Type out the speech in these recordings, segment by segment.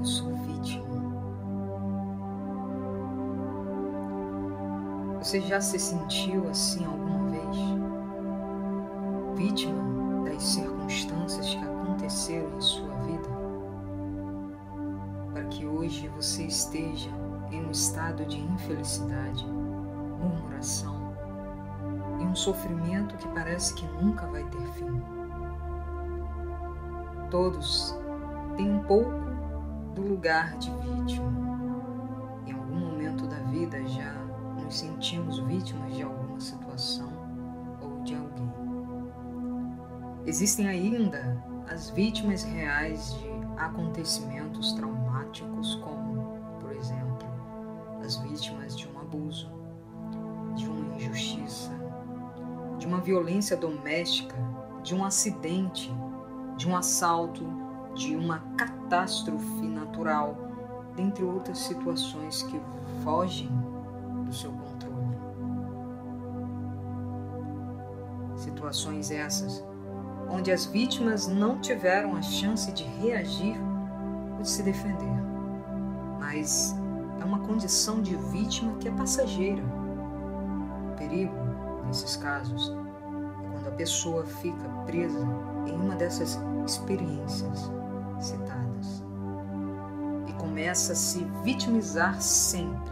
eu sou vítima. Você já se sentiu assim alguma vez? Vítima das circunstâncias que aconteceram em sua vida? Para que hoje você esteja em um estado de infelicidade, murmuração e um sofrimento que parece que nunca vai ter fim. Todos têm um pouco do lugar de vítima. Em algum momento da vida já nos sentimos vítimas de alguma situação ou de alguém. Existem ainda as vítimas reais de acontecimentos traumáticos, como, por exemplo, as vítimas de um abuso, de uma injustiça, de uma violência doméstica, de um acidente, de um assalto, de uma catástrofe natural, dentre outras situações que fogem do seu controle. Situações essas onde as vítimas não tiveram a chance de reagir ou de se defender, mas é uma condição de vítima que é passageira. O perigo, nesses casos, é quando a pessoa fica presa em uma dessas experiências citadas começa a se vitimizar sempre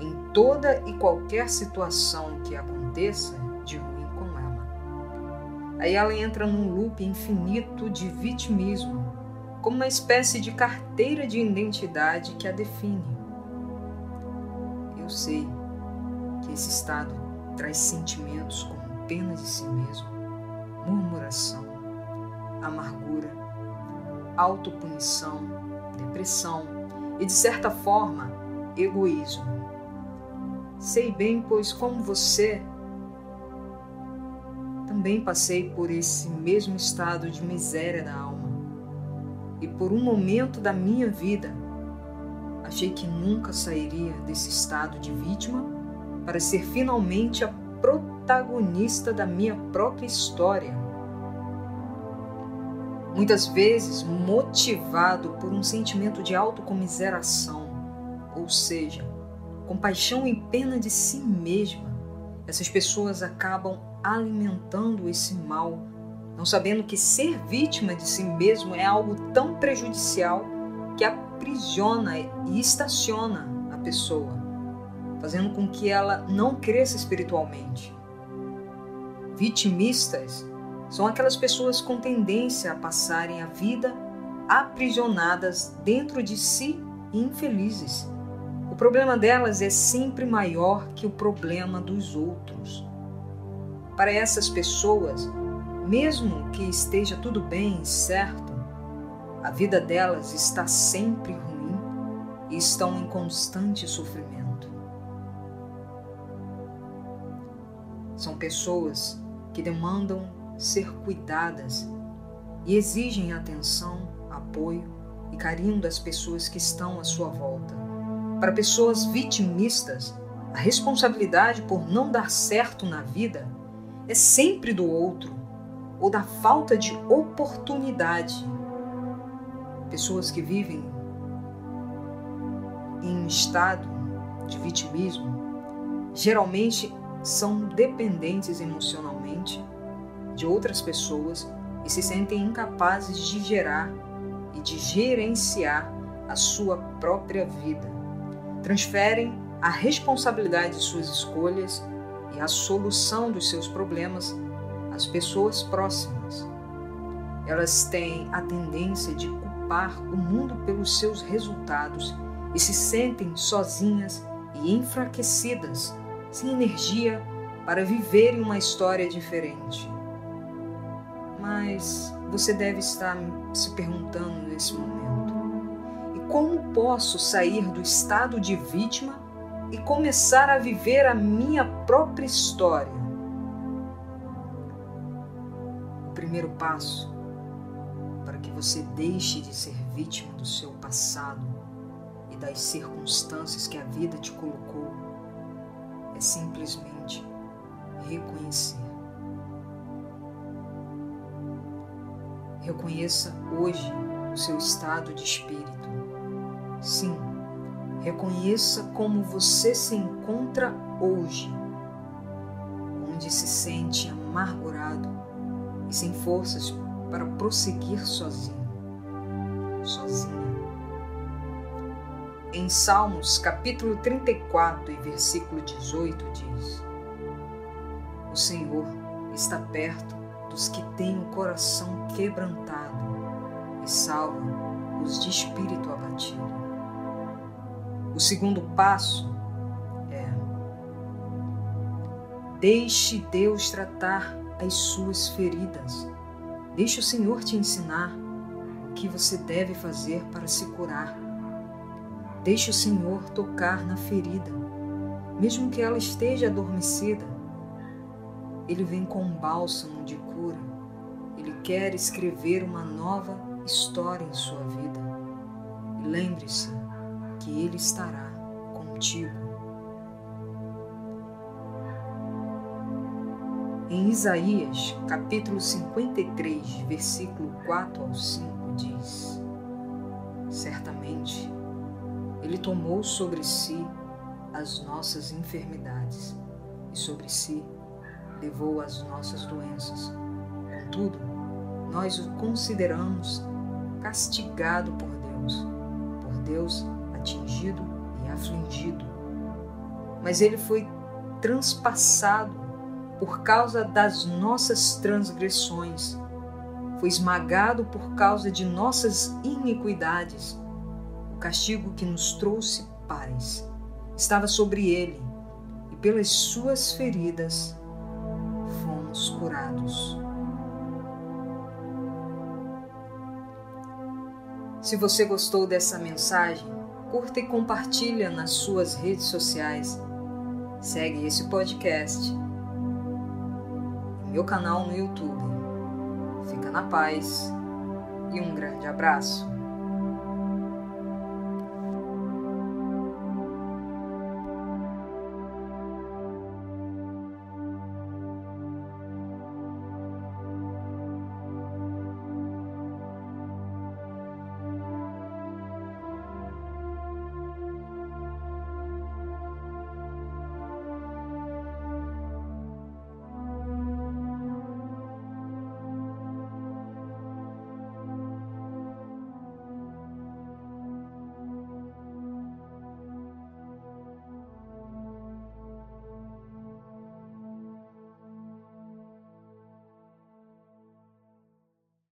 em toda e qualquer situação que aconteça de ruim com ela. Aí ela entra num loop infinito de vitimismo, como uma espécie de carteira de identidade que a define. Eu sei que esse estado traz sentimentos como pena de si mesmo, murmuração, amargura, autopunição, depressão e, de certa forma, egoísmo. Sei bem, pois, como você, também passei por esse mesmo estado de miséria da alma. E por um momento da minha vida, achei que nunca sairia desse estado de vítima para ser finalmente a protagonista da minha própria história muitas vezes motivado por um sentimento de autocomiseração, ou seja, compaixão e pena de si mesma. Essas pessoas acabam alimentando esse mal, não sabendo que ser vítima de si mesmo é algo tão prejudicial que aprisiona e estaciona a pessoa, fazendo com que ela não cresça espiritualmente. Vitimistas são aquelas pessoas com tendência a passarem a vida aprisionadas dentro de si e infelizes. O problema delas é sempre maior que o problema dos outros. Para essas pessoas, mesmo que esteja tudo bem e certo, a vida delas está sempre ruim e estão em constante sofrimento. São pessoas que demandam ser cuidadas e exigem atenção, apoio e carinho das pessoas que estão à sua volta. Para pessoas vitimistas, a responsabilidade por não dar certo na vida é sempre do outro ou da falta de oportunidade. Pessoas que vivem em um estado de vitimismo geralmente são dependentes emocionalmente de outras pessoas e se sentem incapazes de gerar e de gerenciar a sua própria vida. Transferem a responsabilidade de suas escolhas e a solução dos seus problemas às pessoas próximas. Elas têm a tendência de culpar o mundo pelos seus resultados e se sentem sozinhas e enfraquecidas, sem energia para viverem uma história diferente. Mas você deve estar se perguntando nesse momento: e como posso sair do estado de vítima e começar a viver a minha própria história? O primeiro passo para que você deixe de ser vítima do seu passado e das circunstâncias que a vida te colocou é simplesmente reconhecer Reconheça hoje o seu estado de espírito Sim, reconheça como você se encontra hoje, onde se sente amargurado e sem forças para prosseguir sozinho, sozinha. Em Salmos capítulo 34 e versículo 18 diz: O Senhor está perto dos que têm o coração quebrantado e salva os de espírito abatido. O segundo passo é: deixe Deus tratar as suas feridas. Deixe o Senhor te ensinar o que você deve fazer para se curar. Deixe o Senhor tocar na ferida, mesmo que ela esteja adormecida. Ele vem com um bálsamo de cura. Ele quer escrever uma nova história em sua vida. E lembre-se que Ele estará contigo. Em Isaías, capítulo 53, versículo 4 ao 5, diz: Certamente Ele tomou sobre si as nossas enfermidades e sobre si levou as nossas doenças. Contudo, nós o consideramos castigado por Deus, por Deus atingido e afligido. Mas ele foi transpassado por causa das nossas transgressões, foi esmagado por causa de nossas iniquidades. O castigo que nos trouxe paz estava sobre ele, e pelas suas feridas curados. Se você gostou dessa mensagem, curta e compartilha nas suas redes sociais. Segue esse podcast meu canal no YouTube. Fica na paz e um grande abraço.